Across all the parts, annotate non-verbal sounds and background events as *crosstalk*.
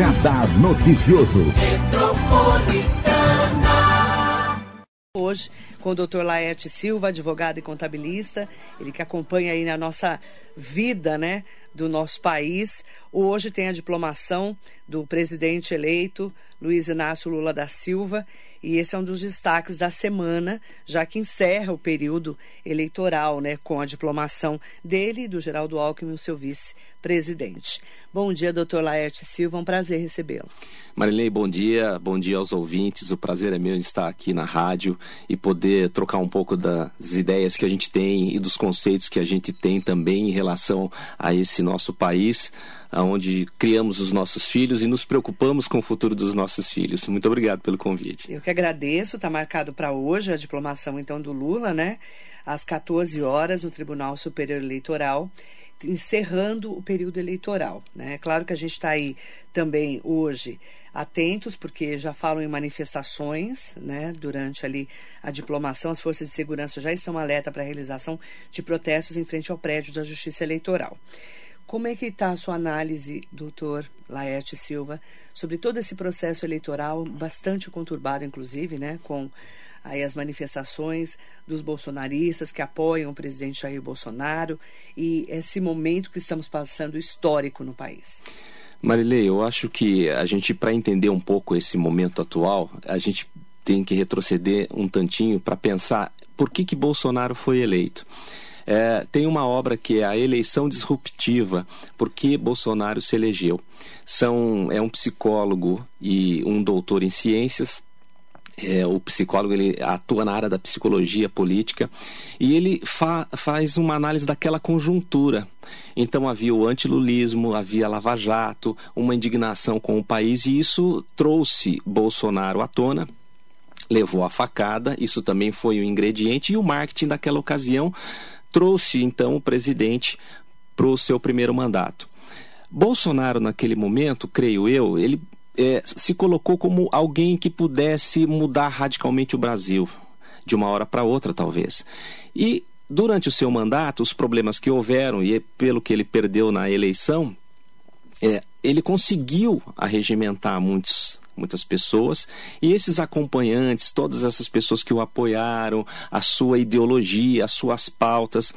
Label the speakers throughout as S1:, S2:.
S1: Radar Noticioso.
S2: Hoje com o Dr. Laerte Silva, advogado e contabilista, ele que acompanha aí na nossa vida, né, do nosso país. Hoje tem a diplomação do presidente eleito, Luiz Inácio Lula da Silva, e esse é um dos destaques da semana, já que encerra o período eleitoral, né, com a diplomação dele e do Geraldo Alckmin, o seu vice-presidente. Bom dia, doutor Laerte Silva, um prazer recebê-lo.
S3: Marilei, bom dia, bom dia aos ouvintes, o prazer é meu estar aqui na rádio e poder trocar um pouco das ideias que a gente tem e dos conceitos que a gente tem também em relação a esse nosso país, onde criamos os nossos filhos e nos preocupamos com o futuro dos nossos filhos. Muito obrigado pelo convite.
S2: Eu que agradeço, está marcado para hoje a diplomação então do Lula, né? Às 14 horas no Tribunal Superior Eleitoral encerrando o período eleitoral. Né? Claro que a gente está aí também hoje atentos, porque já falam em manifestações, né? Durante ali a diplomação, as forças de segurança já estão alerta para a realização de protestos em frente ao prédio da Justiça Eleitoral. Como é que está a sua análise, doutor Laerte Silva, sobre todo esse processo eleitoral, bastante conturbado, inclusive, né, com aí as manifestações dos bolsonaristas que apoiam o presidente Jair Bolsonaro e esse momento que estamos passando histórico no país?
S3: Marilei, eu acho que a gente, para entender um pouco esse momento atual, a gente tem que retroceder um tantinho para pensar por que, que Bolsonaro foi eleito. É, tem uma obra que é a eleição disruptiva, porque Bolsonaro se elegeu. São, é um psicólogo e um doutor em ciências, é, o psicólogo ele atua na área da psicologia política e ele fa faz uma análise daquela conjuntura. Então havia o antilulismo, havia Lava Jato, uma indignação com o país e isso trouxe Bolsonaro à tona levou a facada, isso também foi o um ingrediente, e o marketing daquela ocasião trouxe então o presidente para o seu primeiro mandato. Bolsonaro, naquele momento, creio eu, ele é, se colocou como alguém que pudesse mudar radicalmente o Brasil, de uma hora para outra, talvez. E durante o seu mandato, os problemas que houveram, e pelo que ele perdeu na eleição, é, ele conseguiu arregimentar muitos muitas pessoas, e esses acompanhantes, todas essas pessoas que o apoiaram, a sua ideologia, as suas pautas,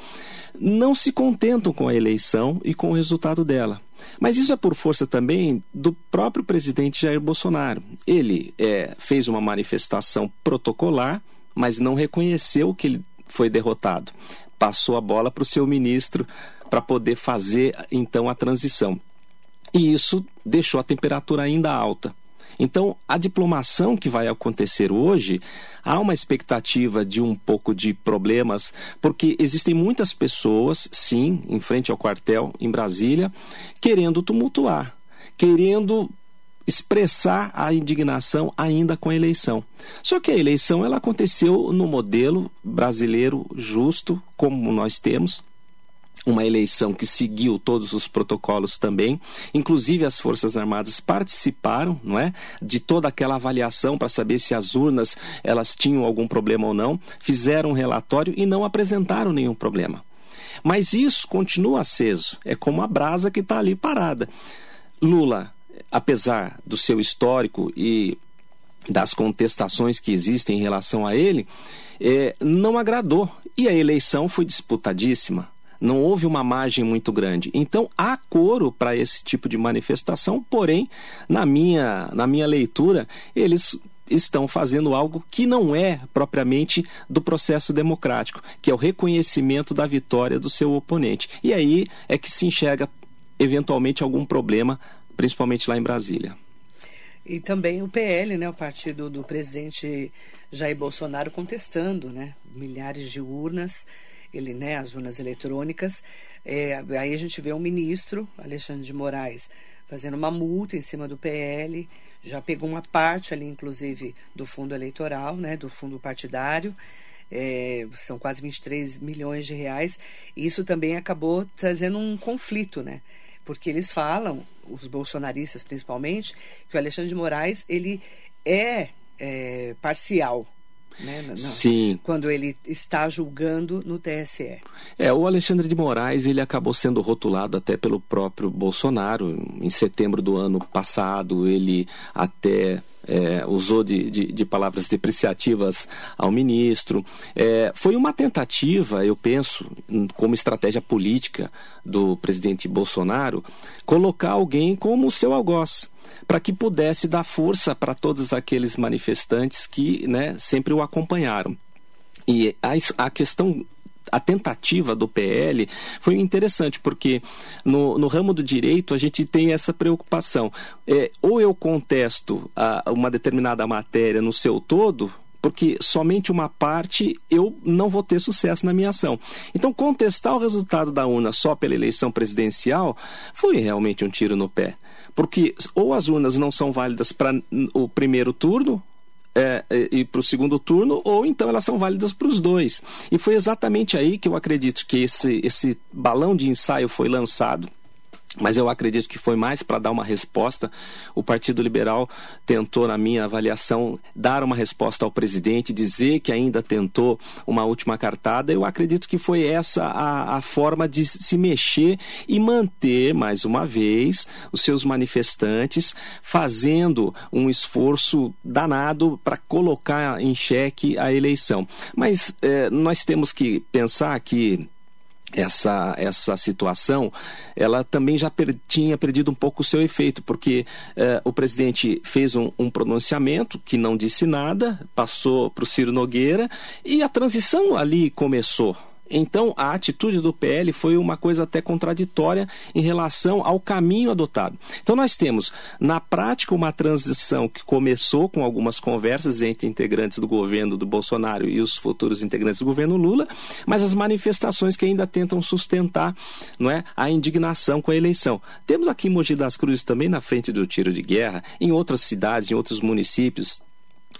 S3: não se contentam com a eleição e com o resultado dela. Mas isso é por força também do próprio presidente Jair Bolsonaro. Ele é, fez uma manifestação protocolar, mas não reconheceu que ele foi derrotado. Passou a bola para o seu ministro para poder fazer então a transição. E isso deixou a temperatura ainda alta. Então, a diplomação que vai acontecer hoje, há uma expectativa de um pouco de problemas, porque existem muitas pessoas, sim, em frente ao quartel em Brasília, querendo tumultuar, querendo expressar a indignação ainda com a eleição. Só que a eleição ela aconteceu no modelo brasileiro justo, como nós temos, uma eleição que seguiu todos os protocolos também, inclusive as Forças Armadas participaram, não é, de toda aquela avaliação para saber se as urnas elas tinham algum problema ou não, fizeram um relatório e não apresentaram nenhum problema. Mas isso continua aceso, é como a brasa que está ali parada. Lula, apesar do seu histórico e das contestações que existem em relação a ele, é, não agradou. E a eleição foi disputadíssima não houve uma margem muito grande. Então há coro para esse tipo de manifestação, porém, na minha, na minha leitura, eles estão fazendo algo que não é propriamente do processo democrático, que é o reconhecimento da vitória do seu oponente. E aí é que se enxerga eventualmente algum problema, principalmente lá em Brasília.
S2: E também o PL, né, o partido do presidente Jair Bolsonaro contestando, né, milhares de urnas ele, né, as urnas eletrônicas. É, aí a gente vê um ministro, Alexandre de Moraes, fazendo uma multa em cima do PL, já pegou uma parte ali, inclusive, do fundo eleitoral, né, do fundo partidário. É, são quase 23 milhões de reais. Isso também acabou trazendo um conflito, né? Porque eles falam, os bolsonaristas principalmente, que o Alexandre de Moraes ele é, é parcial, né? Não,
S3: Sim.
S2: Quando ele está julgando no TSE.
S3: É, o Alexandre de Moraes, ele acabou sendo rotulado até pelo próprio Bolsonaro. Em setembro do ano passado, ele até é, usou de, de, de, palavras depreciativas ao ministro. É, foi uma tentativa, eu penso, como estratégia política do presidente Bolsonaro, colocar alguém como seu algoz para que pudesse dar força para todos aqueles manifestantes que né, sempre o acompanharam. E a, a questão a tentativa do PL foi interessante, porque no, no ramo do direito a gente tem essa preocupação. É, ou eu contesto a, uma determinada matéria no seu todo, porque somente uma parte eu não vou ter sucesso na minha ação. Então, contestar o resultado da urna só pela eleição presidencial foi realmente um tiro no pé. Porque ou as urnas não são válidas para o primeiro turno, é, é, e para o segundo turno, ou então elas são válidas para os dois. E foi exatamente aí que eu acredito que esse, esse balão de ensaio foi lançado mas eu acredito que foi mais para dar uma resposta. O Partido Liberal tentou, na minha avaliação, dar uma resposta ao presidente, dizer que ainda tentou uma última cartada. Eu acredito que foi essa a, a forma de se mexer e manter, mais uma vez, os seus manifestantes fazendo um esforço danado para colocar em xeque a eleição. Mas eh, nós temos que pensar que essa, essa situação, ela também já per, tinha perdido um pouco o seu efeito, porque eh, o presidente fez um, um, pronunciamento que não disse nada, passou para o Ciro Nogueira e a transição ali começou. Então, a atitude do PL foi uma coisa até contraditória em relação ao caminho adotado. Então, nós temos, na prática, uma transição que começou com algumas conversas entre integrantes do governo do Bolsonaro e os futuros integrantes do governo Lula, mas as manifestações que ainda tentam sustentar não é, a indignação com a eleição. Temos aqui em Mogi das Cruzes também na frente do tiro de guerra, em outras cidades, em outros municípios,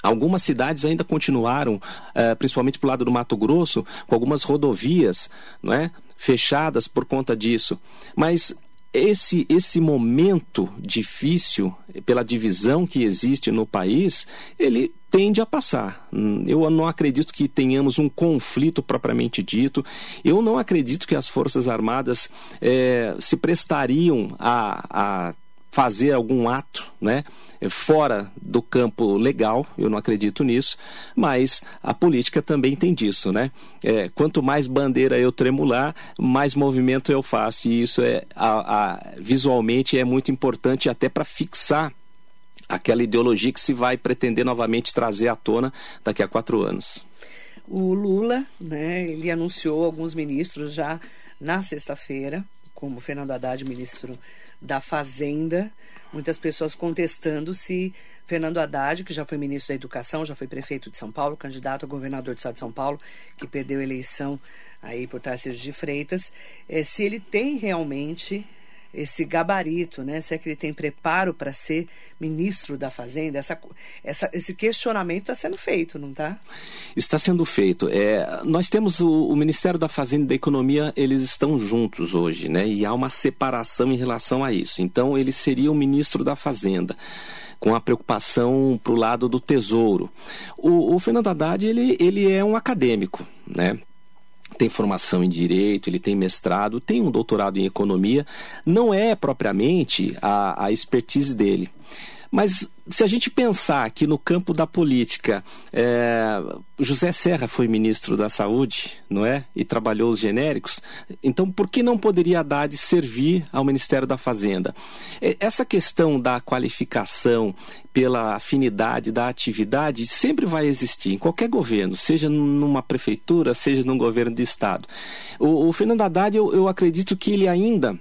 S3: Algumas cidades ainda continuaram, uh, principalmente para lado do Mato Grosso, com algumas rodovias não é? fechadas por conta disso. Mas esse, esse momento difícil, pela divisão que existe no país, ele tende a passar. Eu não acredito que tenhamos um conflito propriamente dito. Eu não acredito que as Forças Armadas eh, se prestariam a, a fazer algum ato, né? Fora do campo legal, eu não acredito nisso, mas a política também tem disso, né? É, quanto mais bandeira eu tremular, mais movimento eu faço, e isso é a, a, visualmente é muito importante até para fixar aquela ideologia que se vai pretender novamente trazer à tona daqui a quatro anos.
S2: O Lula, né, ele anunciou alguns ministros já na sexta-feira, como Fernando Haddad, ministro da Fazenda, muitas pessoas contestando se Fernando Haddad, que já foi ministro da Educação, já foi prefeito de São Paulo, candidato a governador do estado de São Paulo, que perdeu a eleição aí por Tarcísio de Freitas, é, se ele tem realmente esse gabarito, né? Se é que ele tem preparo para ser ministro da Fazenda, essa, essa, esse questionamento está sendo feito, não está?
S3: Está sendo feito. É, nós temos o, o, Ministério da Fazenda e da Economia, eles estão juntos hoje, né? E há uma separação em relação a isso. Então, ele seria o ministro da Fazenda com a preocupação para o lado do tesouro. O, o Fernando Haddad, ele, ele é um acadêmico, né? Tem formação em direito, ele tem mestrado, tem um doutorado em economia, não é propriamente a, a expertise dele. Mas se a gente pensar que no campo da política, é, José Serra foi ministro da Saúde, não é? E trabalhou os genéricos, então por que não poderia Haddad servir ao Ministério da Fazenda? Essa questão da qualificação pela afinidade da atividade sempre vai existir em qualquer governo, seja numa prefeitura, seja num governo de Estado. O, o Fernando Haddad, eu, eu acredito que ele ainda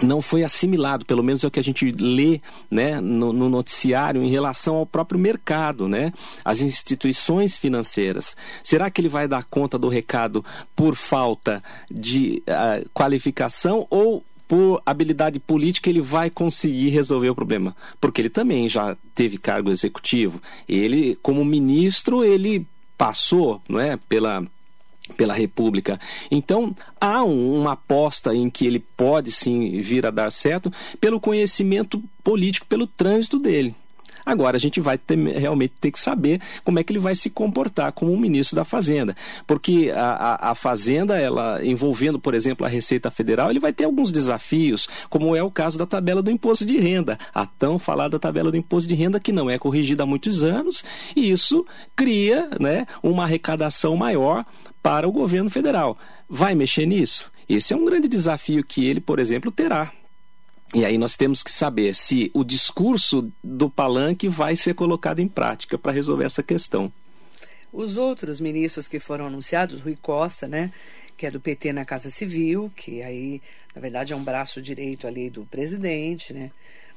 S3: não foi assimilado, pelo menos é o que a gente lê né, no, no, noticiário em relação ao próprio mercado, né, as instituições financeiras. Será que ele vai dar conta do recado por falta de uh, qualificação ou por habilidade política ele vai conseguir resolver o problema? Porque ele também já teve cargo executivo. Ele, como ministro, ele passou, não é, pela pela República. Então, há um, uma aposta em que ele pode sim vir a dar certo pelo conhecimento político, pelo trânsito dele. Agora a gente vai ter, realmente ter que saber como é que ele vai se comportar como ministro da Fazenda. Porque a, a, a Fazenda, ela envolvendo, por exemplo, a Receita Federal, ele vai ter alguns desafios, como é o caso da tabela do imposto de renda, a tão falada tabela do imposto de renda que não é corrigida há muitos anos, e isso cria né, uma arrecadação maior para o governo federal. Vai mexer nisso? Esse é um grande desafio que ele, por exemplo, terá. E aí nós temos que saber se o discurso do palanque vai ser colocado em prática para resolver essa questão.
S2: Os outros ministros que foram anunciados, Rui Costa, né, que é do PT na Casa Civil, que aí, na verdade, é um braço direito ali do presidente, né?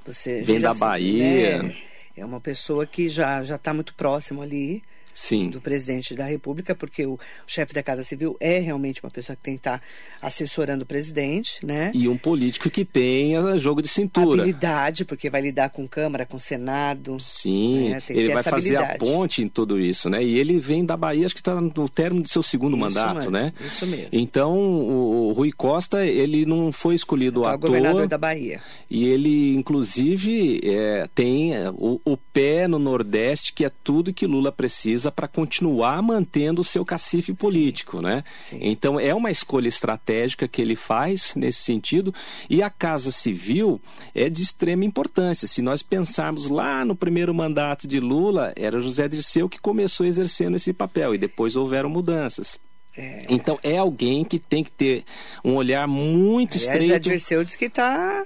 S3: Você vem da Bahia.
S2: Né? É uma pessoa que já já está muito próximo ali
S3: Sim.
S2: do presidente da República, porque o, chefe da Casa Civil é realmente uma pessoa que tem que estar tá assessorando o presidente, né?
S3: E um político que tenha jogo de cintura.
S2: Habilidade, porque vai lidar com Câmara, com Senado.
S3: Sim, né? ele vai fazer a ponte em tudo isso, né? E ele vem da Bahia, acho que está no término do seu segundo isso mandato,
S2: mesmo,
S3: né?
S2: Isso mesmo.
S3: Então, o, o Rui Costa, ele não foi escolhido então, à toa.
S2: governador da Bahia.
S3: E ele, inclusive, é, tem o, o pé no Nordeste, que é tudo que Lula precisa para continuar mantendo o seu cacife político,
S2: Sim.
S3: né?
S2: Sim.
S3: Então é uma escolha estratégica que ele faz nesse sentido e a Casa Civil é de extrema importância. Se nós pensarmos lá no primeiro mandato de Lula, era José Dirceu que começou exercendo esse papel e depois houveram mudanças.
S2: É.
S3: Então é alguém que tem que ter um olhar muito
S2: Aliás,
S3: estreito.
S2: Zé Dirceu diz que está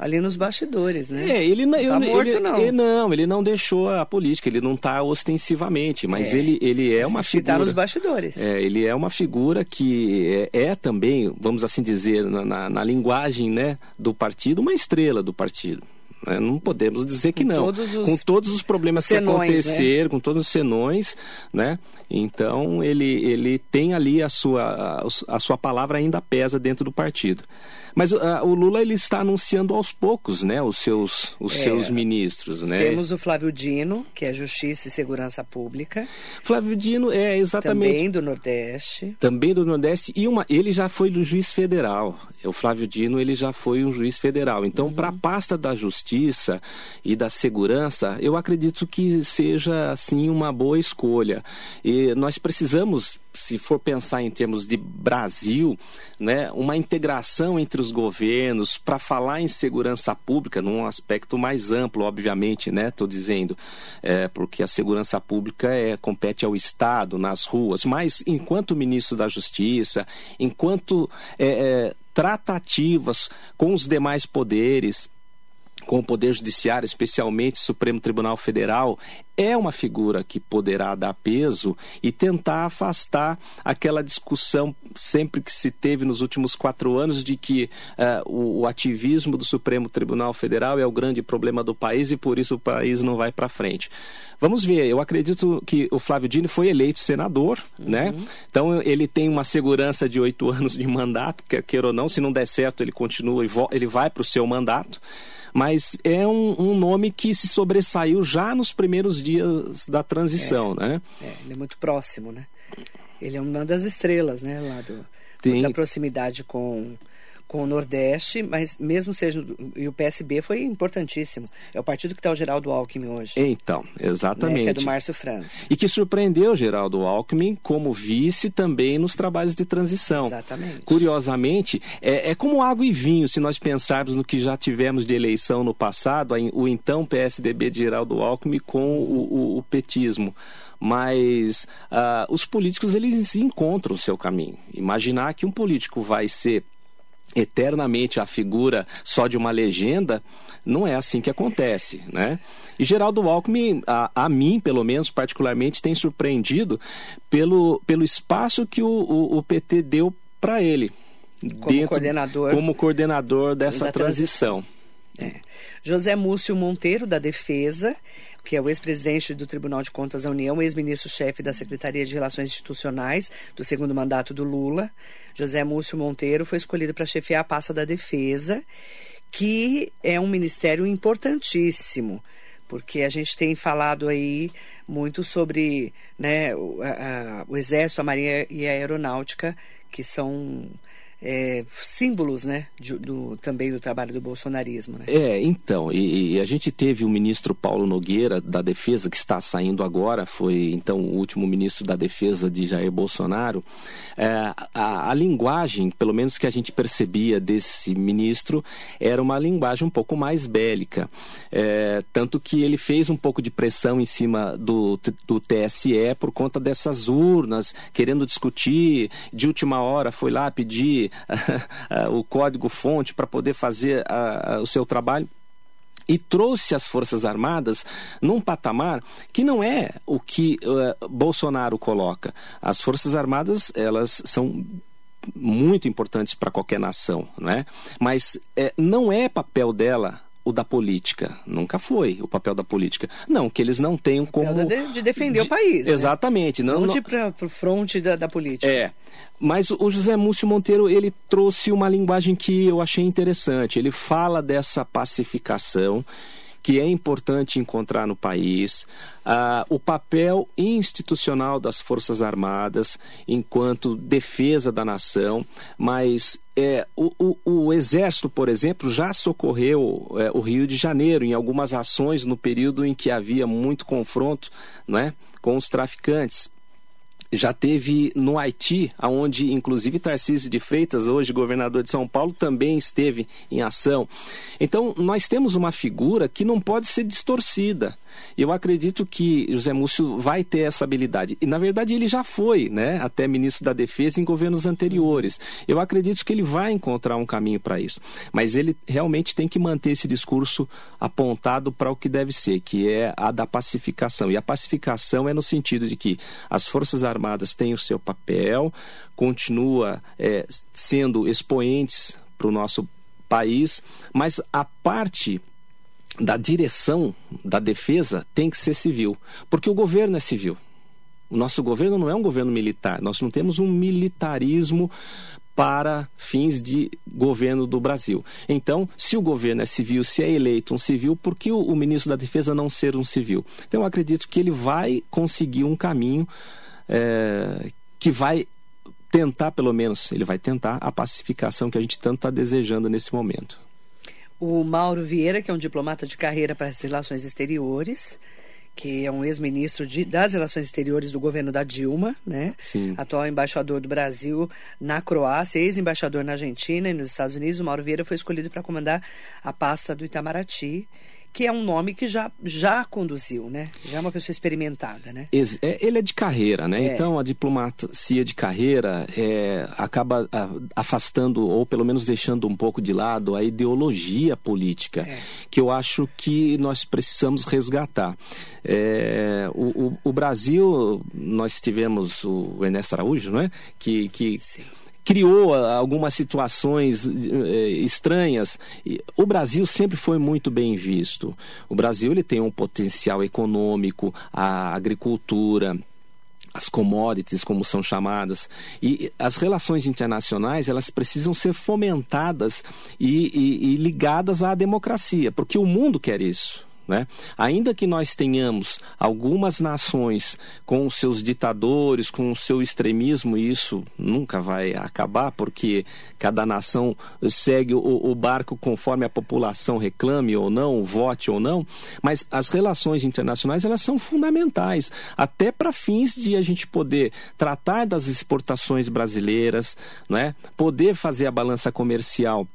S2: ali nos bastidores, né?
S3: É, ele não,
S2: tá
S3: eu,
S2: morto,
S3: ele,
S2: não.
S3: Ele, não, ele não deixou a política, ele não está ostensivamente, mas
S2: É.
S3: ele, ele é uma
S2: tá
S3: figura.
S2: nos bastidores.
S3: É, ele é uma figura que é, é também, vamos assim dizer, na, na, na linguagem né, do partido, uma estrela do partido. né? Não podemos dizer que
S2: Com
S3: não.
S2: todos os
S3: com todos os problemas
S2: senões,
S3: que aconteceram, com todos os senões, né? Então ele, ele tem ali a sua, a sua palavra ainda pesa dentro do partido. Mas ah, o Lula ele está anunciando aos poucos, né, os seus, os
S2: É.
S3: seus ministros, né?
S2: Temos o Flávio Dino, que é Justiça e Segurança Pública,
S3: Flávio Dino é exatamente
S2: também do Nordeste.
S3: também do Nordeste e uma ele já foi do juiz federal o Flávio Dino ele já foi um juiz federal então para a pasta da justiça e da segurança eu acredito que seja assim uma boa escolha e nós precisamos se for pensar em termos de Brasil, né, uma integração entre os governos para falar em segurança pública num aspecto mais amplo, obviamente, né, estou dizendo, é, porque a segurança pública é, compete ao Estado nas ruas, mas enquanto ministro da Justiça, enquanto é, é, tratativas com os demais poderes, com o Poder Judiciário, especialmente Supremo Tribunal Federal, é uma figura que poderá dar peso e tentar afastar aquela discussão sempre que se teve nos últimos quatro anos de que eh, o, o ativismo do Supremo Tribunal Federal é o grande problema do país e por isso o país não vai para frente. Vamos ver, eu acredito que o Flávio Dino foi eleito senador, né? Então ele tem uma segurança de oito *laughs* anos de mandato, quer queira ou não, se não der certo ele continua, e ele vai para o seu mandato mas é um, um nome que se sobressaiu já nos primeiros dias da transição, né?
S2: É, ele é muito próximo, né? Ele é uma das estrelas, né? Lá do,
S3: Tem-
S2: da proximidade com, com o Nordeste, mas mesmo seja. E o PSB foi importantíssimo. É o partido que está o Geraldo Alckmin hoje.
S3: Então,
S2: né? Que
S3: exatamente.
S2: é do Márcio França.
S3: E que surpreendeu Geraldo Alckmin como vice também nos trabalhos de transição.
S2: Exatamente.
S3: Curiosamente, é, é como água e vinho, se nós pensarmos no que já tivemos de eleição no passado, o então PSDB de Geraldo Alckmin com o, o- o petismo. Mas ah, os políticos eles encontram o seu caminho. Imaginar que um político vai ser eternamente a figura só de uma legenda, não é assim que acontece, né? E Geraldo Alckmin, a, a mim, pelo menos, particularmente, tem surpreendido pelo, pelo espaço que o, o, o PT deu para ele.
S2: Como coordenador
S3: Como coordenador dessa
S2: da
S3: transição.
S2: É. José Múcio Monteiro, da Defesa, que é o ex-presidente do Tribunal de Contas da União, ex-ministro-chefe da Secretaria de Relações Institucionais do segundo mandato do Lula. José Múcio Monteiro foi escolhido para chefiar a pasta da Defesa, que é um ministério importantíssimo, porque a gente tem falado aí muito sobre né, o, a- o Exército, a Marinha e a Aeronáutica, que são é, símbolos, né, de, do, também do trabalho do bolsonarismo. Né?
S3: É, então, e, e, a gente teve o ministro Paulo Nogueira da Defesa, que está saindo agora, foi então o último ministro da Defesa de Jair Bolsonaro. É, a, a, linguagem, pelo menos que a gente percebia desse ministro, era uma linguagem um pouco mais bélica. É, tanto que ele fez um pouco de pressão em cima do, do TSE por conta dessas urnas, querendo discutir, de última hora foi lá pedir *laughs* o código-fonte para poder fazer o seu trabalho e trouxe as Forças Armadas num patamar que não é o que uh, Bolsonaro coloca. As Forças Armadas, elas são muito importantes para qualquer nação, não é? Mas é, não é papel dela o da política. Nunca foi o papel da política. Não, que eles não tenham como.
S2: De, de defender de, o país.
S3: Né? Exatamente.
S2: Né? Não, não de ir para o fronte da, da, política.
S3: É. Mas o José Múcio Monteiro, ele trouxe uma linguagem que eu achei interessante. Ele fala dessa pacificação que é importante encontrar no país, uh, o papel institucional das Forças Armadas enquanto defesa da nação, mas é, o, o, o, Exército, por exemplo, já socorreu é, o Rio de Janeiro em algumas ações no período em que havia muito confronto não é, com os traficantes já teve no Haiti, aonde inclusive Tarcísio de Freitas, hoje governador de São Paulo, também esteve em ação. Então, nós temos uma figura que não pode ser distorcida. Eu acredito que José Múcio vai ter essa habilidade. E, na verdade, ele já foi, né, até ministro da Defesa em governos anteriores. Eu acredito que ele vai encontrar um caminho para isso. Mas ele realmente tem que manter esse discurso apontado para o que deve ser, que é a da pacificação. E a pacificação é no sentido de que as Forças Armadas têm o seu papel, continua é, sendo expoentes para o nosso país, mas a parte da direção da defesa tem que ser civil, porque o governo é civil. O nosso governo não é um governo militar, nós não temos um militarismo para fins de governo do Brasil. Então, se o governo é civil, se é eleito um civil, por que o, o ministro da Defesa não ser um civil? Então, eu acredito que ele vai conseguir um caminho é, que vai tentar, pelo menos, ele vai tentar a pacificação que a gente tanto está desejando nesse momento
S2: o Mauro Vieira, que é um diplomata de carreira para as relações exteriores, que é um ex-ministro das Relações Exteriores do governo da Dilma, né?
S3: Sim.
S2: Atual embaixador do Brasil na Croácia, ex-embaixador na Argentina e nos Estados Unidos. O Mauro Vieira foi escolhido para comandar a pasta do Itamaraty que é um nome que já, já conduziu, né? Já é uma pessoa experimentada, né?
S3: É, ele é de carreira, né? É. Então a diplomacia de carreira é, acaba afastando ou pelo menos deixando um pouco de lado a ideologia política, é. que eu acho que nós precisamos resgatar. É, o, o, o, Brasil, nós tivemos o Ernesto Araújo, não é? Que, que Sim criou algumas situações eh, estranhas. O Brasil sempre foi muito bem visto. O Brasil ele tem um potencial econômico, a agricultura, as commodities, como são chamadas, e as relações internacionais elas precisam ser fomentadas e, e, e ligadas à democracia, porque o mundo quer isso. Né? Ainda que nós tenhamos algumas nações com seus ditadores, com o seu extremismo, e isso nunca vai acabar, porque cada nação segue o, o barco conforme a população reclame ou não, vote ou não, mas as relações internacionais elas são fundamentais, até para fins de a gente poder tratar das exportações brasileiras, não é? poder fazer a balança comercial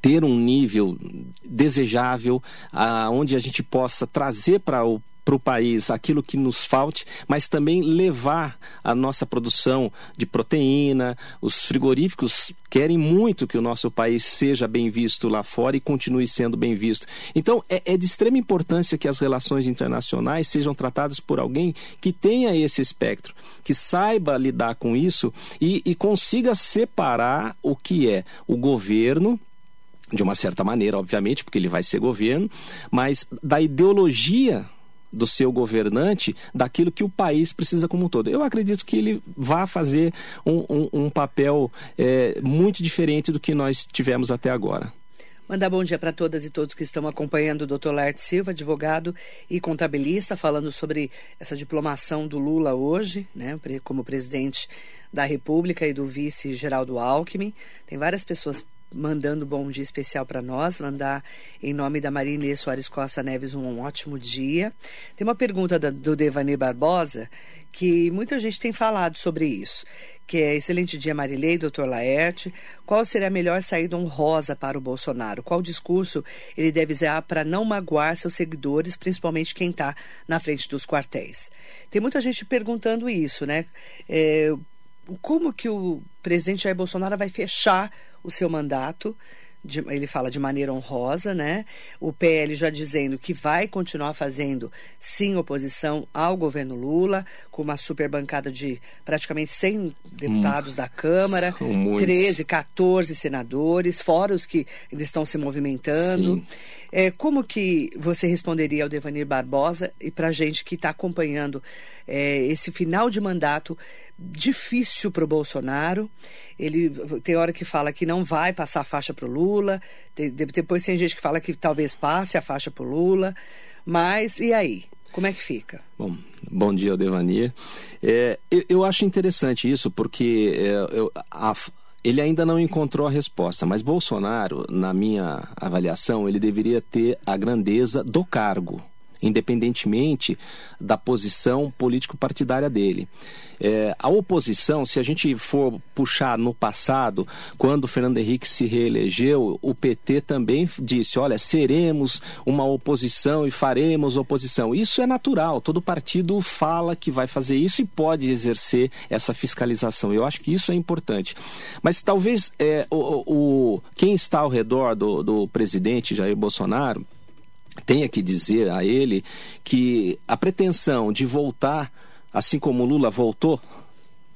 S3: ter um nível desejável, aonde a gente possa trazer para o para o país aquilo que nos falte, mas também levar a nossa produção de proteína. Os frigoríficos querem muito que o nosso país seja bem visto lá fora e continue sendo bem visto. Então, é, é de extrema importância que as relações internacionais sejam tratadas por alguém que tenha esse espectro, que saiba lidar com isso e, e consiga separar o que é o governo de uma certa maneira, obviamente, porque ele vai ser governo, mas da ideologia do seu governante, daquilo que o país precisa como um todo. Eu acredito que ele vai fazer um, um, um papel é, muito diferente do que nós tivemos até agora.
S2: Mandar bom dia para todas e todos que estão acompanhando o Dr. Laerte Silva, advogado e contabilista, falando sobre essa diplomação do Lula hoje, né, como presidente da República e do vice Geraldo Alckmin. Tem várias pessoas mandando bom dia especial para nós, mandar em nome da Maria Soares Costa Neves um ótimo dia. Tem uma pergunta da, do Devani Barbosa que muita gente tem falado sobre isso, que é excelente dia Marilei, doutor Laerte, qual seria a melhor saída honrosa para o Bolsonaro? Qual discurso ele deve usar para não magoar seus seguidores, principalmente quem está na frente dos quartéis? Tem muita gente perguntando isso, né? É, como que o presidente Jair Bolsonaro vai fechar o seu mandato. De, ele fala de maneira honrosa, né? O PL já dizendo que vai continuar fazendo, sim, oposição ao governo Lula, com uma super bancada de praticamente 100 deputados hum, da Câmara, 13, 14 senadores, fora os que ainda estão se movimentando. É, como que você responderia ao Devanir Barbosa e para a gente que está acompanhando é, esse final de mandato difícil para o Bolsonaro? Ele tem hora que fala que não vai passar a faixa para o Lula, tem, depois tem gente que fala que talvez passe a faixa para o Lula, mas e aí? Como é que fica?
S3: Bom, bom dia, Devanir. É, eu, eu, acho interessante isso porque é, eu, a, ele ainda não encontrou a resposta, mas Bolsonaro, na minha avaliação, ele deveria ter a grandeza do cargo independentemente da posição político-partidária dele. É, a oposição, se a gente for puxar no passado, quando o Fernando Henrique se reelegeu, o PT também disse: olha, seremos uma oposição e faremos oposição. Isso é natural, todo partido fala que vai fazer isso e pode exercer essa fiscalização. Eu acho que isso é importante. Mas talvez é, o, o, quem está ao redor do, do presidente Jair Bolsonaro tenha que dizer a ele que a pretensão de voltar, assim como Lula voltou,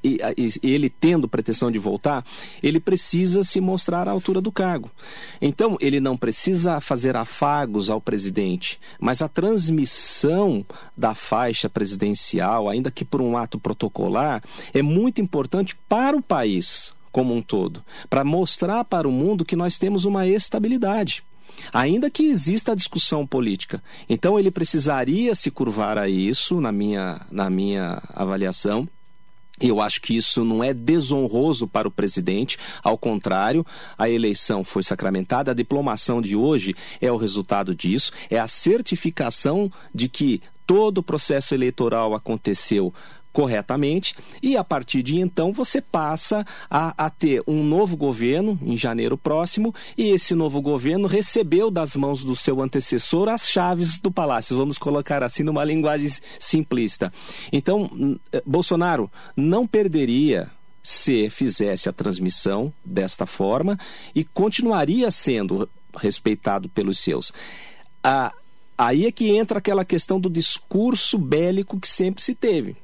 S3: e, ele tendo pretensão de voltar, ele precisa se mostrar à altura do cargo. Então, ele não precisa fazer afagos ao presidente, mas a transmissão da faixa presidencial, ainda que por um ato protocolar, é muito importante para o país como um todo, para mostrar para o mundo que nós temos uma estabilidade ainda que exista a discussão política. Então ele precisaria se curvar a isso, na minha, na minha avaliação. Eu acho que isso não é desonroso para o presidente, ao contrário, a eleição foi sacramentada, a diplomação de hoje é o resultado disso, é a certificação de que todo o processo eleitoral aconteceu corretamente e a partir de então você passa a, a, ter um novo governo em janeiro próximo e esse novo governo recebeu das mãos do seu antecessor as chaves do palácio, vamos colocar assim numa linguagem simplista. Então, eh, Bolsonaro não perderia se fizesse a transmissão desta forma e continuaria sendo respeitado pelos seus. Ah, aí é que entra aquela questão do discurso bélico que sempre se teve.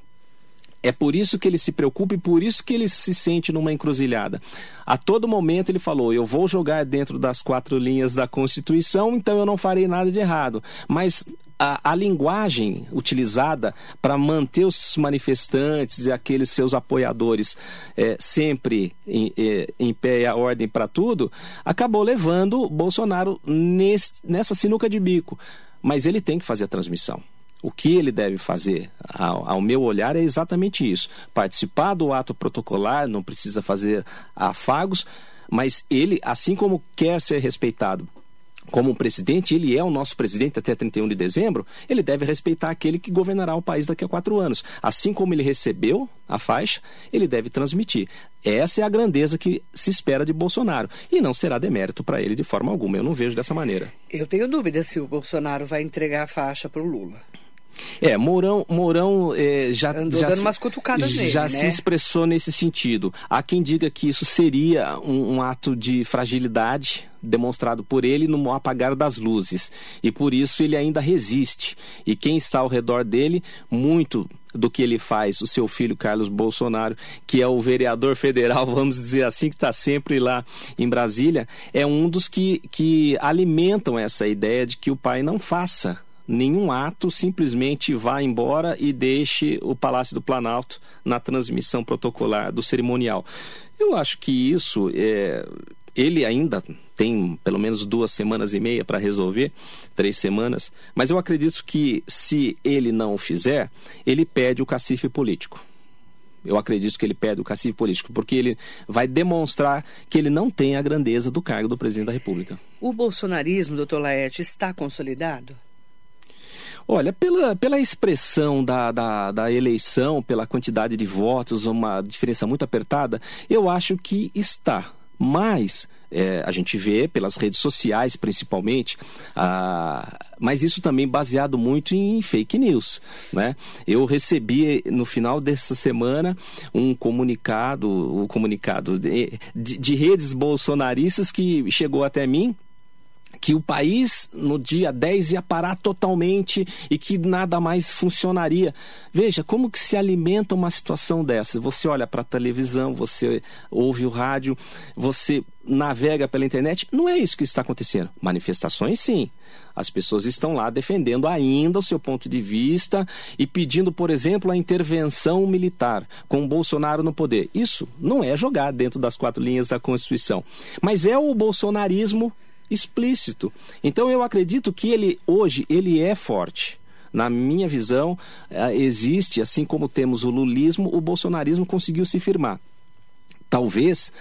S3: É por isso que ele se preocupa e por isso que ele se sente numa encruzilhada. A todo momento ele falou: eu vou jogar dentro das quatro linhas da Constituição, então eu não farei nada de errado. Mas a, a, linguagem utilizada para manter os manifestantes e aqueles seus apoiadores é, sempre em, é, em, pé e a ordem para tudo, acabou levando Bolsonaro nesse, nessa sinuca de bico. Mas ele tem que fazer a transmissão. O que ele deve fazer, ao, ao, meu olhar, é exatamente isso: participar do ato protocolar, não precisa fazer afagos, mas ele, assim como quer ser respeitado como presidente, ele é o nosso presidente até 31 de dezembro, ele deve respeitar aquele que governará o país daqui a quatro anos. Assim como ele recebeu a faixa, ele deve transmitir. Essa é a grandeza que se espera de Bolsonaro. E não será demérito para ele de forma alguma. Eu não vejo dessa maneira.
S2: Eu tenho dúvida se o Bolsonaro vai entregar a faixa para o Lula.
S3: É, Mourão, Mourão é, já,
S2: Andou
S3: já,
S2: dando umas cutucadas
S3: já
S2: nele,
S3: já né? se expressou nesse sentido. Há quem diga que isso seria um, um ato de fragilidade demonstrado por ele no apagar das luzes. E por isso ele ainda resiste. E quem está ao redor dele, muito do que ele faz, o seu filho Carlos Bolsonaro, que é o vereador federal, *laughs* vamos dizer assim, que está sempre lá em Brasília, é um dos que, que alimentam essa ideia de que o pai não faça nenhum ato, simplesmente vá embora e deixe o Palácio do Planalto na transmissão protocolar do cerimonial. Eu acho que isso é. Ele ainda tem pelo menos duas semanas e meia para resolver, três semanas, mas eu acredito que se ele não fizer, ele pede o cacife político. Eu acredito que ele pede o cacife político, porque ele vai demonstrar que ele não tem a grandeza do cargo do presidente da República.
S2: O bolsonarismo, doutor Laerte, está consolidado?
S3: Olha, pela, pela expressão da, da, da, eleição, pela quantidade de votos, uma diferença muito apertada, eu acho que está. Mas é, a gente vê pelas redes sociais, principalmente, a, mas isso também baseado muito em fake news. Né? Eu recebi no final dessa semana um comunicado, o um comunicado de, de, de redes bolsonaristas que chegou até mim que o país no dia 10 ia parar totalmente e que nada mais funcionaria. Veja como que se alimenta uma situação dessa. Você olha para a televisão, você ouve o rádio, você navega pela internet. Não é isso que está acontecendo. Manifestações, sim. As pessoas estão lá defendendo ainda o seu ponto de vista e pedindo, por exemplo, a intervenção militar com o Bolsonaro no poder. Isso não é jogar dentro das quatro linhas da Constituição. Mas é o bolsonarismo explícito. Então eu acredito que ele hoje ele é forte. Na minha visão, eh, existe, assim como temos o lulismo, o bolsonarismo conseguiu se firmar. Talvez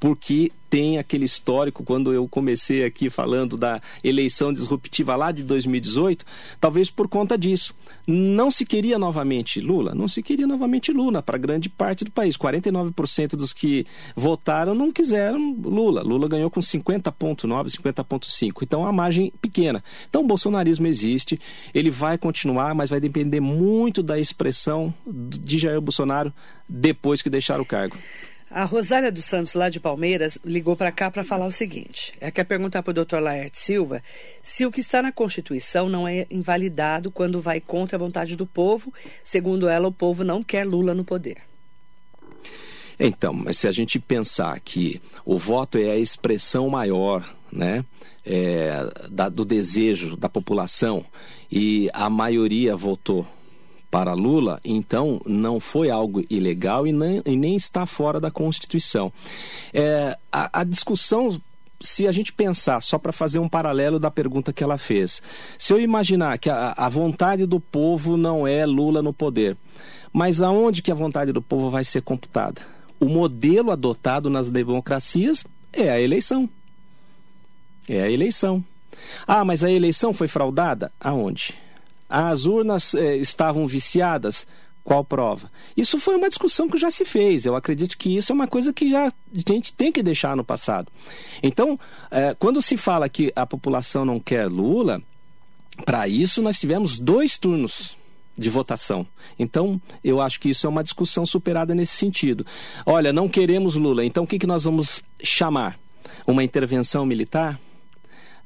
S3: porque tem aquele histórico, quando eu comecei aqui falando da eleição disruptiva lá de 2018, talvez por conta disso. Não se queria novamente Lula, não se queria novamente Lula para grande parte do país. 49% dos que votaram não quiseram Lula. Lula ganhou com 50,9%, 50,5%. Então a margem pequena. Então o bolsonarismo existe, ele vai continuar, mas vai depender muito da expressão de Jair Bolsonaro depois que deixar o cargo.
S2: A Rosália dos Santos, lá de Palmeiras, ligou para cá para falar o seguinte: ela quer perguntar para o doutor Laerte Silva se o que está na Constituição não é invalidado quando vai contra a vontade do povo. Segundo ela, o povo não quer Lula no poder.
S3: Então, mas se a gente pensar que o voto é a expressão maior, né, é, da, do desejo da população e a maioria votou para Lula, então não foi algo ilegal e nem, e nem está fora da Constituição. É, a, a discussão se a gente pensar, só para fazer um paralelo da pergunta que ela fez, se eu imaginar que a, a, vontade do povo não é Lula no poder, mas aonde que a vontade do povo vai ser computada? O modelo adotado nas democracias é a eleição. É a eleição. Ah, mas a eleição foi fraudada? Aonde? As urnas eh, estavam viciadas? Qual prova? Isso foi uma discussão que já se fez. Eu acredito que isso é uma coisa que já a gente tem que deixar no passado. Então, eh, quando se fala que a população não quer Lula, para isso nós tivemos dois turnos de votação. Então, eu acho que isso é uma discussão superada nesse sentido. Olha, não queremos Lula, então o que, que nós vamos chamar? Uma intervenção militar?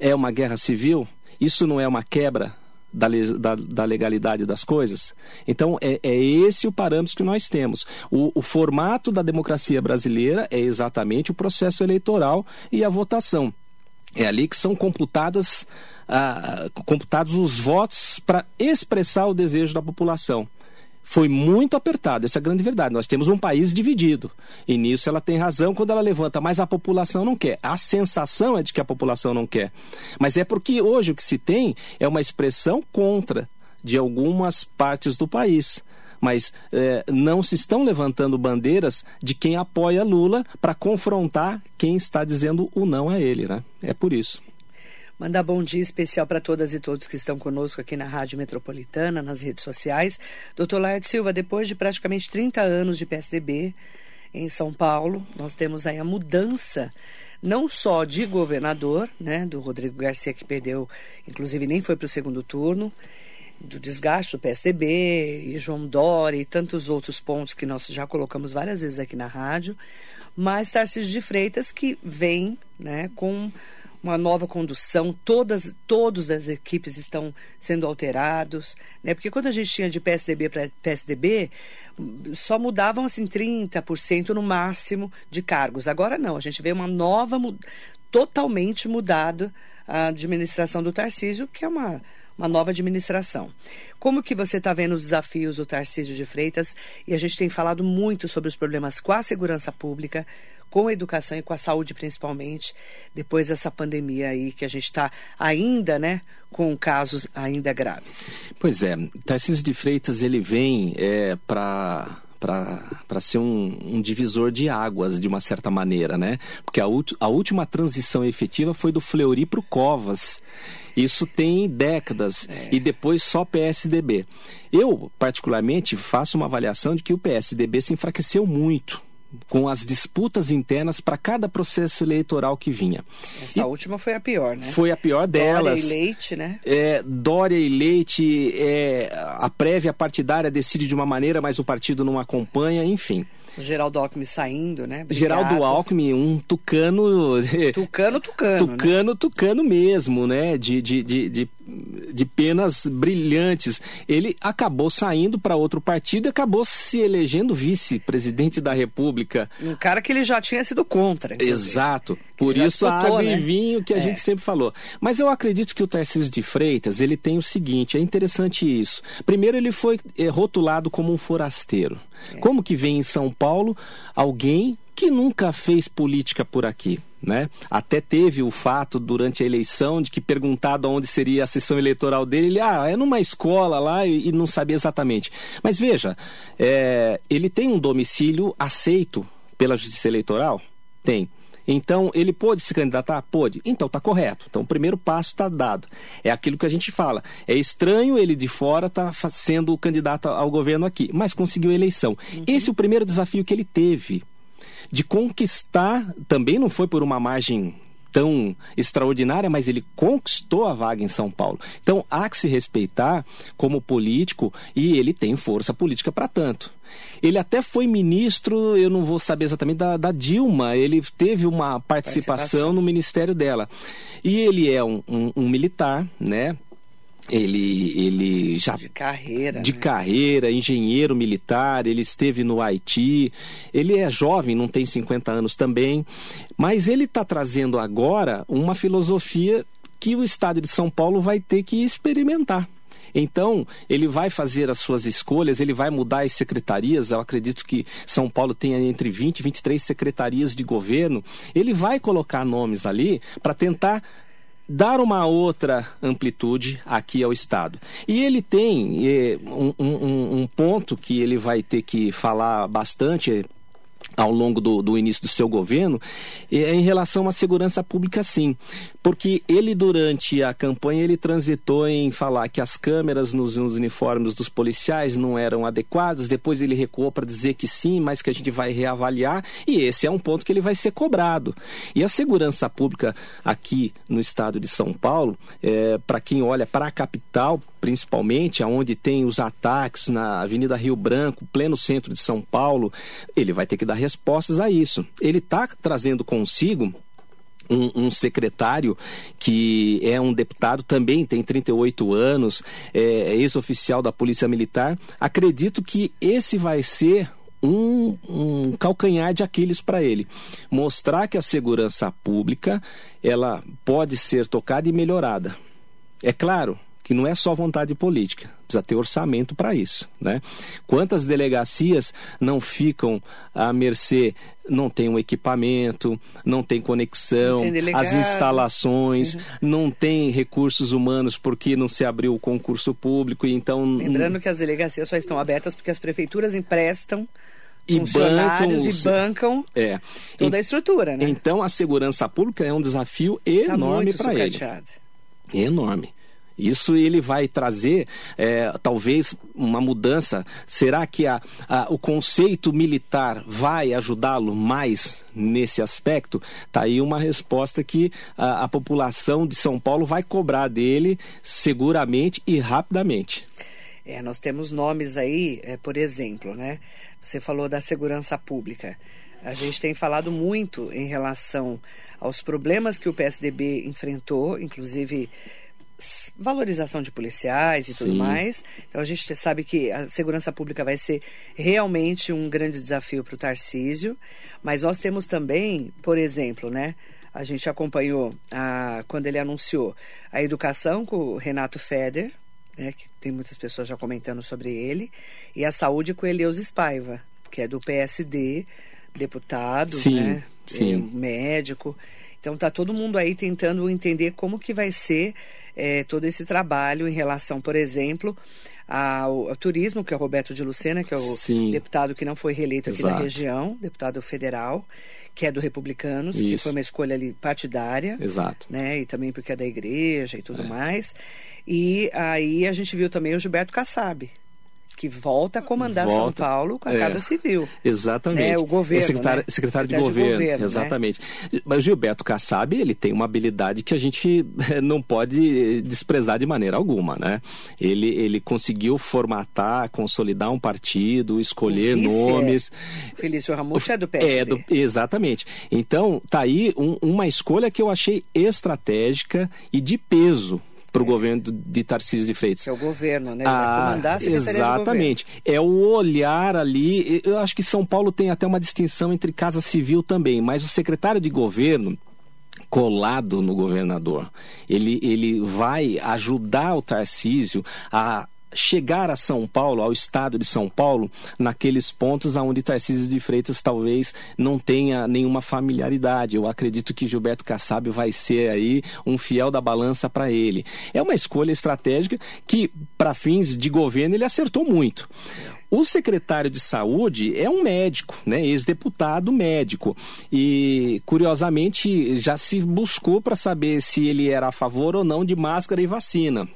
S3: É uma guerra civil? Isso não é uma quebra da, da, da, legalidade das coisas. Então, é, é, esse o parâmetro que nós temos. O, o, formato da democracia brasileira é exatamente o processo eleitoral e a votação. É ali que são computadas, ah, computados os votos para expressar o desejo da população foi muito apertado, essa é a grande verdade. Nós temos um país dividido. E nisso ela tem razão quando ela levanta, mas a população não quer. A sensação é de que a população não quer. Mas é porque hoje o que se tem é uma expressão contra de algumas partes do país. Mas é, não se estão levantando bandeiras de quem apoia Lula para confrontar quem está dizendo o não a ele. Né? É por isso.
S2: Mandar bom dia especial para todas e todos que estão conosco aqui na Rádio Metropolitana, nas redes sociais. Doutor Laerte Silva, depois de praticamente 30 anos de PSDB em São Paulo, nós temos aí a mudança não só de governador, né, do Rodrigo Garcia, que perdeu, inclusive nem foi para o segundo turno, do desgaste do PSDB, e João Dória e tantos outros pontos que nós já colocamos várias vezes aqui na rádio, mas Tarcísio de Freitas que vem né, com uma nova condução, todas, todas as equipes estão sendo alterados, né? Porque quando a gente tinha de PSDB para PSDB, só mudavam assim 30% no máximo de cargos. Agora não, a gente vê uma nova, totalmente mudada a administração do Tarcísio, que é uma, uma nova administração. Como que você está vendo os desafios do Tarcísio de Freitas? E a gente tem falado muito sobre os problemas com a segurança pública, com a educação e com a saúde principalmente, depois dessa pandemia aí que a gente está ainda, né, com casos ainda graves.
S3: Pois é, Tarcísio de Freitas ele vem é, para para ser um, um, divisor de águas, de uma certa maneira, né? Porque a, a última transição efetiva foi do Fleury para o Covas. Isso tem décadas é. e depois só PSDB. Eu, particularmente, faço uma avaliação de que o PSDB se enfraqueceu muito com as disputas internas para cada processo eleitoral que vinha.
S2: Essa e última foi a pior, né?
S3: Foi a pior delas.
S2: Dória e Leite, né?
S3: É, Dória e Leite, é, a prévia partidária decide de uma maneira, mas o partido não acompanha, enfim.
S2: Geraldo Alckmin saindo, né?
S3: Obrigado. Geraldo Alckmin, um tucano.
S2: Tucano, *laughs* tucano.
S3: Tucano,
S2: né?
S3: tucano mesmo, né? De, de, de, de, de penas brilhantes. Ele acabou saindo para outro partido e acabou se elegendo vice-presidente da República.
S2: Um cara que ele já tinha sido contra.
S3: Inclusive. Exato. Por ele isso, água né? e vinho que a é. gente sempre falou. Mas eu acredito que o Tarcísio de Freitas, ele tem o seguinte, é interessante isso. Primeiro, ele foi é, rotulado como um forasteiro. É. Como que vem em São Paulo alguém que nunca fez política por aqui? Né? Até teve o fato durante a eleição de que perguntado onde seria a sessão eleitoral dele, ele ah, é numa escola lá e, e não sabia exatamente. Mas veja, é, ele tem um domicílio aceito pela Justiça Eleitoral? Tem. Então, ele pôde se candidatar? Pôde. Então, está correto. Então, o primeiro passo está dado. É aquilo que a gente fala. É estranho ele de fora estar tá sendo candidato ao governo aqui, mas conseguiu a eleição. Uhum. Esse é o primeiro desafio que ele teve. De conquistar, também não foi por uma margem tão extraordinária, mas ele conquistou a vaga em São Paulo. Então há que se respeitar como político e ele tem força política para tanto. Ele até foi ministro, eu não vou saber exatamente, da, da Dilma. Ele teve uma participação, participação, no ministério dela. E ele é um, um, um militar, né? Ele, ele já
S2: de carreira,
S3: de
S2: né?
S3: carreira, engenheiro militar, ele esteve no Haiti, ele é jovem, não tem 50 anos também, mas ele está trazendo agora uma filosofia que o Estado de São Paulo vai ter que experimentar. Então, ele vai fazer as suas escolhas, ele vai mudar as secretarias. Eu acredito que São Paulo tenha entre 20 e 23 secretarias de governo. Ele vai colocar nomes ali para tentar dar uma outra amplitude aqui ao Estado. E ele tem eh, um, um, um ponto que ele vai ter que falar bastante ao longo do, do, início do seu governo é em relação à segurança pública sim. Porque ele durante a campanha ele transitou em falar que as câmeras nos, nos uniformes dos policiais não eram adequadas depois ele recuou para dizer que sim mas que a gente vai reavaliar e esse é um ponto que ele vai ser cobrado. E a segurança pública aqui no estado de São Paulo é, para quem olha para a capital principalmente aonde tem os ataques na Avenida Rio Branco pleno centro de São Paulo ele vai ter que dar respostas a isso. Ele está trazendo consigo um, um, secretário que é um deputado, também tem 38 anos, é ex-oficial da Polícia Militar. Acredito que esse vai ser um, um, calcanhar de Aquiles para ele. Mostrar que a segurança pública ela pode ser tocada e melhorada. É claro, que não é só vontade política, precisa ter orçamento para isso, né? Quantas delegacias não ficam à mercê, não tem um equipamento, não tem conexão, não tem as instalações, uhum. não tem recursos humanos porque não se abriu o concurso público, então...
S2: Lembrando que as delegacias só estão abertas porque as prefeituras emprestam e bancam e bancam é. toda a estrutura, né?
S3: Então a segurança pública é um desafio tá enorme para ele. Enorme. Isso ele vai trazer, é, talvez, uma mudança. Será que a, a, o conceito militar vai ajudá-lo mais nesse aspecto? Está aí uma resposta que a, a população de São Paulo vai cobrar dele seguramente e rapidamente.
S2: É, nós temos nomes aí, é, por exemplo, né? Você falou da segurança pública. A gente tem falado muito em relação aos problemas que o PSDB enfrentou, inclusive valorização de policiais e Sim. tudo mais. Então a gente sabe que a segurança pública vai ser realmente um grande desafio para o Tarcísio, mas nós temos também, por exemplo, né, A gente acompanhou a, quando ele anunciou a educação com o Renato Feder, né, que tem muitas pessoas já comentando sobre ele, e a saúde com Eleus Spaiva, que é do PSD, deputado,
S3: sim,
S2: né,
S3: sim.
S2: médico. Então tá todo mundo aí tentando entender como que vai ser é, todo esse trabalho em relação, por exemplo, ao, ao, turismo, que é o Roberto de Lucena, que é o Sim. deputado que não foi reeleito aqui Exato. na região, deputado federal, que é do Republicanos, Isso. que foi uma escolha ali partidária.
S3: Exato.
S2: Né, e também porque é da igreja e tudo é. mais. E aí a gente viu também o Gilberto Kassab, que volta a comandar volta, São Paulo com a é, Casa Civil.
S3: Exatamente.
S2: É, o governo,
S3: é secretário,
S2: né?
S3: secretário, de, governo, de governo, né? exatamente. Né? Mas Gilberto Kassab, ele tem uma habilidade que a gente eh, não pode desprezar de maneira alguma, né? Ele, ele conseguiu formatar, consolidar um partido, escolher nomes.
S2: É. Felício Ramos é do PSD. É, do,
S3: exatamente. Então, tá aí um, uma escolha que eu achei estratégica e de peso para o é. governo de Tarcísio de Freitas.
S2: é o governo, né? Ah,
S3: exatamente. É o olhar ali. Eu acho que São Paulo tem até uma distinção entre Casa Civil também, mas o secretário de governo colado no governador. Ele, ele vai ajudar o Tarcísio a chegar a São Paulo, ao estado de São Paulo, naqueles pontos onde Tarcísio de Freitas talvez não tenha nenhuma familiaridade. Eu acredito que Gilberto Kassab vai ser aí um fiel da balança para ele. É uma escolha estratégica que, para fins de governo, ele acertou muito. O secretário de saúde é um médico, né? Ex-deputado médico. E, curiosamente, já se buscou para saber se ele era a favor ou não de máscara e vacina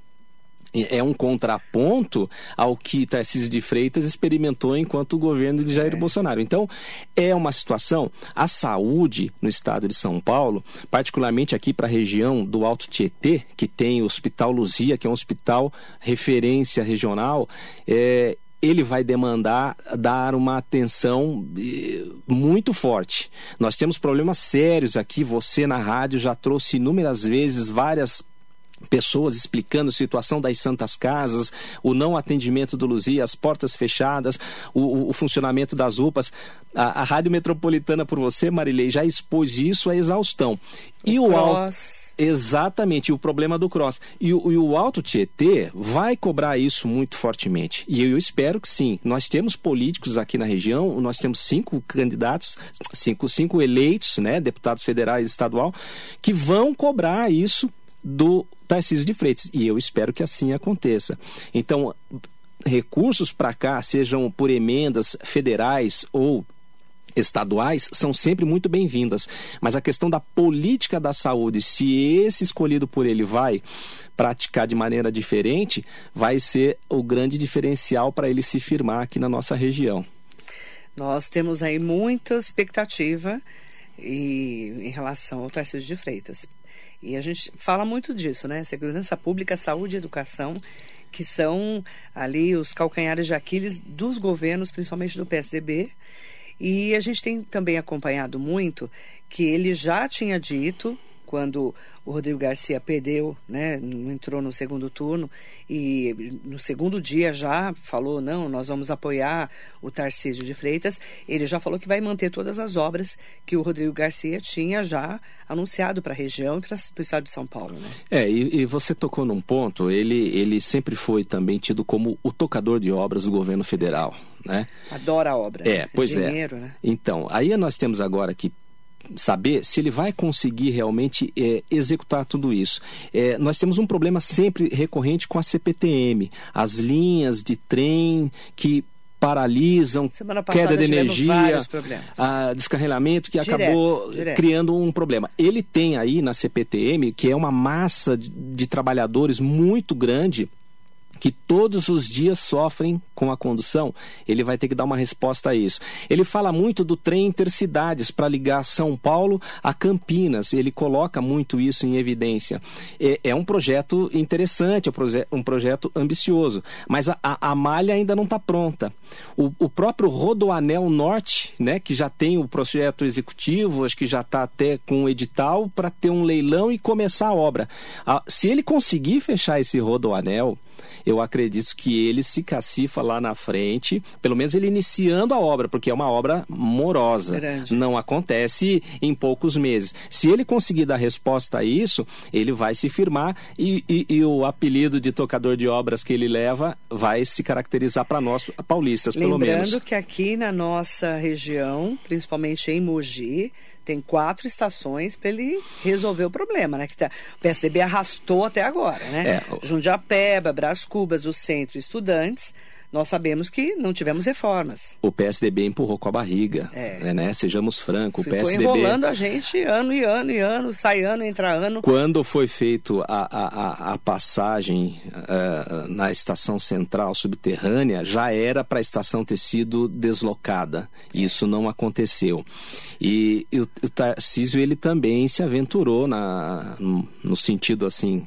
S3: é um contraponto ao que Tarcísio de Freitas experimentou enquanto governo de Jair é. Bolsonaro. Então, é uma situação, a saúde no estado de São Paulo, particularmente aqui para a região do Alto Tietê, que tem o Hospital Luzia, que é um hospital referência regional, é, ele vai demandar dar uma atenção eh, muito forte. Nós temos problemas sérios aqui. Você na rádio já trouxe inúmeras vezes várias pessoas explicando a situação das santas casas, o não atendimento do Luzia, as portas fechadas, o, o funcionamento das UPAs. A, a, Rádio Metropolitana por você, Marilei, já expôs isso à exaustão. E o, o alto Exatamente, o problema do cross. E o, e o Alto Tietê vai cobrar isso muito fortemente. E eu espero que sim. Nós temos políticos aqui na região, nós temos cinco candidatos, cinco, cinco eleitos, né, deputados federais e estadual, que vão cobrar isso do Tarcísio de Freitas. E eu espero que assim aconteça. Então, recursos para cá, sejam por emendas federais ou estaduais são sempre muito bem-vindas, mas a questão da política da saúde, se esse escolhido por ele vai praticar de maneira diferente, vai ser o grande diferencial para ele se firmar aqui na nossa região.
S2: Nós temos aí muita expectativa e, em relação ao Tarcísio de Freitas. E a gente fala muito disso, né? Segurança pública, saúde e educação, que são ali os calcanhares de Aquiles dos governos, principalmente do PSDB. E a gente tem também acompanhado muito que ele já tinha dito, quando o Rodrigo Garcia perdeu, né, entrou no segundo turno e no segundo dia já falou, não, nós vamos apoiar o Tarcísio de Freitas. Ele já falou que vai manter todas as obras que o Rodrigo Garcia tinha já anunciado para a região e para o estado de São Paulo. Né?
S3: É, e, e, você tocou num ponto, ele, ele sempre foi também tido como o tocador de obras do governo federal. Né?
S2: Adora a obra.
S3: É, pois é. Né? Então, aí nós temos agora que saber se ele vai conseguir realmente é, executar tudo isso. É, nós temos um problema sempre recorrente com a CPTM, as linhas de trem que paralisam, queda de energia, a descarregamento que direto, acabou direto. criando um problema. Ele tem aí na CPTM, que é uma massa de, de trabalhadores muito grande, que todos os dias sofrem com a condução, ele vai ter que dar uma resposta a isso. Ele fala muito do trem intercidades para ligar São Paulo a Campinas, ele coloca muito isso em evidência. É, é um projeto interessante, é um projeto ambicioso, mas a, a, a malha ainda não está pronta. O, o, próprio Rodoanel Norte, né, que já tem o projeto executivo, acho que já está até com o edital para ter um leilão e começar a obra. se ele conseguir fechar esse Rodoanel, eu acredito que ele se cacifa lá na frente, pelo menos ele iniciando a obra, porque é uma obra morosa.
S2: Grande.
S3: Não acontece em poucos meses. Se ele conseguir dar resposta a isso, ele vai se firmar e, e, e o apelido de tocador de obras que ele leva vai se caracterizar para nós paulistas, pelo
S2: Lembrando
S3: menos.
S2: que aqui na nossa região, principalmente em Mogi, tem quatro estações para ele resolver o problema, né? Que tá, o PSDB arrastou até agora, né?
S3: É.
S2: Jundiapeba, Brás Cubas, o Centro Estudantes, nós sabemos que não tivemos reformas.
S3: O PSDB empurrou com a barriga,
S2: É.
S3: né? Sejamos francos, o
S2: Ficou
S3: PSDB
S2: enrolando a gente ano e ano e ano, sai ano, entra ano.
S3: Quando foi feito a, a, a- passagem eh, na estação central subterrânea, já era para a estação ter sido deslocada. Isso não aconteceu. E, e o, o Tarcísio ele também se aventurou na, no, no sentido assim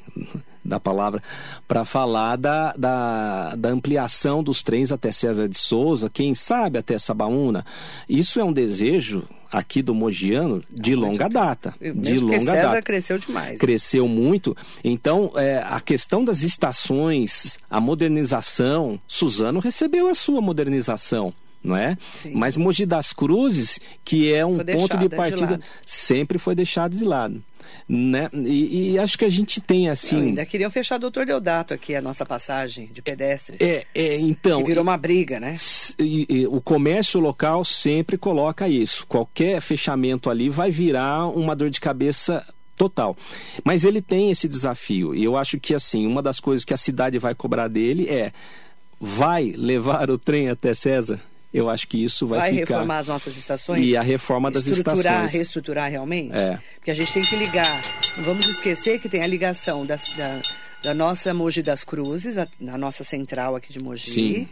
S3: da palavra para falar da, da, da ampliação dos trens até César de Souza, quem sabe até Sabaúna. Isso é um desejo aqui do Mogiano de longa data, de longa
S2: César
S3: data
S2: cresceu demais.
S3: cresceu muito. Então, é, a questão das estações, a modernização, Suzano recebeu a sua modernização. Não é?
S2: Sim.
S3: Mas Mogi das Cruzes, que é um ponto de
S2: de
S3: partida,
S2: lado.
S3: sempre foi deixado de lado. Né? E, e acho que a gente tem assim.
S2: ainda queriam fechar Doutor Deodato aqui, a nossa passagem de pedestres.
S3: É, é, então.
S2: que virou uma briga, né?
S3: E- e o comércio local sempre coloca isso. Qualquer fechamento ali vai virar uma dor de cabeça total. Mas ele tem esse desafio. E eu acho que assim, uma das coisas que a cidade vai cobrar dele é vai levar o trem até César? Eu acho que isso vai,
S2: Vai
S3: ficar.
S2: reformar as nossas estações?
S3: E a reforma das
S2: estruturar,
S3: estações.
S2: reestruturar realmente?
S3: É.
S2: Porque a gente tem que ligar. Não vamos esquecer que tem a ligação das- da, da nossa Mogi das Cruzes, a, na nossa central aqui de Mogi,
S3: Sim.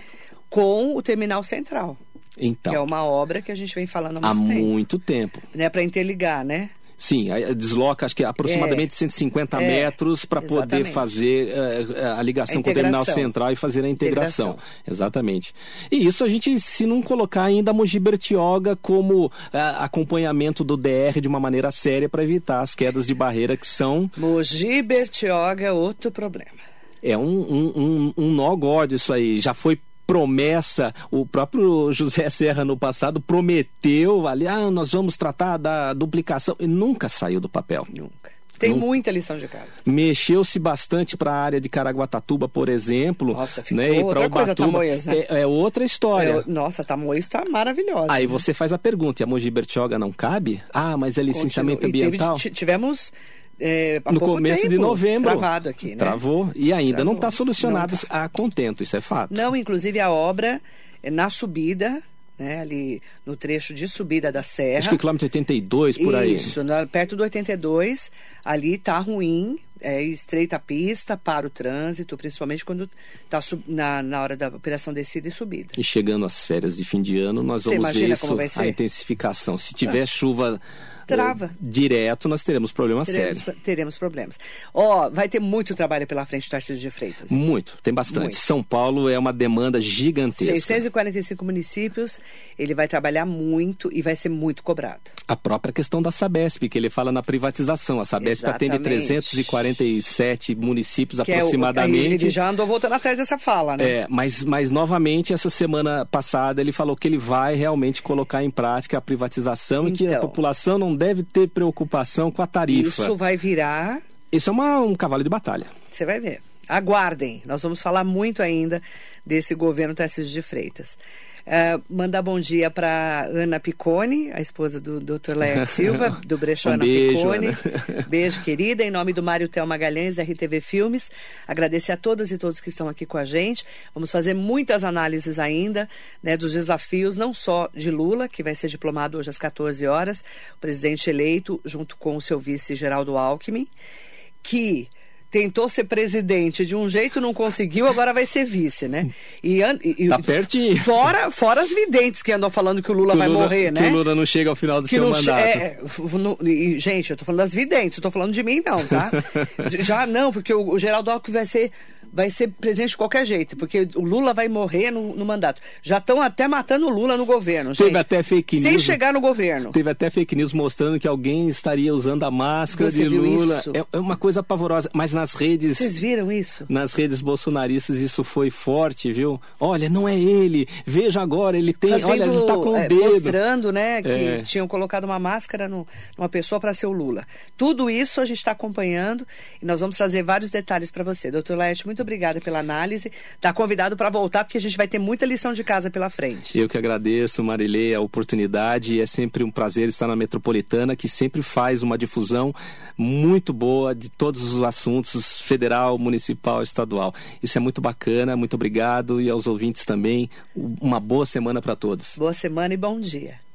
S2: com o terminal central,
S3: Então,
S2: que é uma obra que a gente vem falando há
S3: há
S2: muito tempo.
S3: muito tempo.
S2: Né, para interligar, né?
S3: Sim, aí desloca acho que aproximadamente
S2: É.
S3: 150
S2: É,
S3: metros para poder fazer eh, a ligação
S2: A
S3: com o terminal central e fazer a integração.
S2: Integração.
S3: Exatamente. E isso a gente, se não colocar ainda a Mogi Bertioga como acompanhamento do DR de uma maneira séria para evitar as quedas de barreira que são
S2: Mogi Bertioga, outro problema.
S3: é um, um, um, um nó gordo isso aí. Já foi promessa, o próprio José Serra no passado prometeu ali, ah, nós vamos tratar da duplicação e nunca saiu do papel.
S2: Nunca. Tem muita lição de casa.
S3: Mexeu-se bastante para a área de Caraguatatuba, por exemplo.
S2: Nossa, ficou
S3: né?
S2: outra
S3: pra
S2: coisa,
S3: Ubatuba.
S2: Tamoios, né?
S3: é, é outra história.
S2: É, nossa, Tamoios está maravilhosa.
S3: Aí
S2: né?
S3: você faz a pergunta, e a Mogi Bertioga não cabe? Ah, mas é licenciamento
S2: Continua. E teve-
S3: ambiental?
S2: ti- tivemos é,
S3: no começo de
S2: tempo
S3: novembro.
S2: Travado aqui, né?
S3: Travou. E ainda não
S2: Travou.
S3: está solucionado
S2: Não tá.
S3: a contento, isso é fato.
S2: Não, inclusive a obra é na subida, né, ali no trecho de subida da serra.
S3: Acho que o quilômetro 82 por aí.
S2: Isso, perto do 82, ali tá ruim, é, estreita a pista para o trânsito, principalmente quando está na, na hora da operação descida e subida.
S3: E chegando às férias de fim de ano, nós
S2: Você
S3: vamos ver isso, a intensificação. Se tiver ah.
S2: chuva
S3: eh, trava. direto, nós teremos problemas
S2: teremos,
S3: sérios.
S2: Teremos problemas. Ó, oh, vai ter muito trabalho pela frente, Tarcísio de Freitas. Né?
S3: Muito, tem bastante.
S2: Muito.
S3: São Paulo é uma demanda gigantesca.
S2: 645 municípios, ele vai trabalhar muito e vai ser muito cobrado.
S3: A própria questão da Sabesp, que ele fala na privatização. A Sabesp Exatamente. atende
S2: 340
S3: 47 municípios
S2: que é
S3: aproximadamente.
S2: É, ele já andou voltando atrás dessa fala, né?
S3: É, mas, mas novamente, essa semana passada, ele falou que ele vai realmente colocar em prática a privatização então, e que a
S2: então.
S3: população não deve ter preocupação com a tarifa.
S2: Isso vai virar.
S3: Isso é uma, um cavalo de batalha.
S2: Você vai ver. Aguardem, nós vamos falar muito ainda desse governo Tarcísio de Freitas. Uh, mandar bom dia para Ana Picone, a esposa do Dr. Léo *laughs* Silva, do Brechó
S3: Um
S2: Ana
S3: beijo,
S2: Picone.
S3: Ana. *laughs*
S2: Beijo, querida. Em nome do Mário Tel Magalhães, da RTV Filmes, agradecer a todas e todos que estão aqui com a gente. Vamos fazer muitas análises ainda né, dos desafios, não só de Lula, que vai ser diplomado hoje às 14 horas, o presidente eleito, junto com o seu vice Geraldo Alckmin, que tentou ser presidente de um jeito, não conseguiu, agora vai ser vice, né? E, e-
S3: Tá pertinho.
S2: Fora, fora as videntes que andam falando que o Lula
S3: Que
S2: vai
S3: Lula-
S2: morrer, né?
S3: Que o Lula não chega ao final do
S2: que
S3: seu
S2: não
S3: mandato.
S2: é, é, no- e, gente, eu tô falando das videntes, eu tô falando de mim não, tá? *laughs* Já não, porque o, o Geraldo Alckmin vai ser vai ser presidente de qualquer jeito, porque o Lula vai morrer no, no mandato. Já estão até matando o Lula no governo, gente.
S3: Teve até fake
S2: Sem
S3: news.
S2: chegar no governo.
S3: Teve até fake news mostrando que alguém estaria usando a máscara
S2: Você
S3: de Lula. É, é uma coisa pavorosa. Mas nas redes.
S2: Vocês viram isso?
S3: Nas redes bolsonaristas isso foi forte, viu? Olha, não é ele. Veja agora, ele tem. Fazendo, olha, ele tá com o é, dedo.
S2: Mostrando, né, que é. tinham colocado uma máscara no, numa pessoa para ser o Lula. Tudo isso a gente está acompanhando e nós vamos trazer vários detalhes para você. Doutor Laerte, muito obrigada pela análise. Está convidado para voltar, porque a gente vai ter muita lição de casa pela frente.
S3: Eu que agradeço, Marilê, a oportunidade. É sempre um prazer estar na Metropolitana, que sempre faz uma difusão muito boa de todos os assuntos, federal, municipal, estadual. Isso é muito bacana, muito obrigado e aos ouvintes também. Uma boa semana para todos.
S2: Boa semana e bom dia.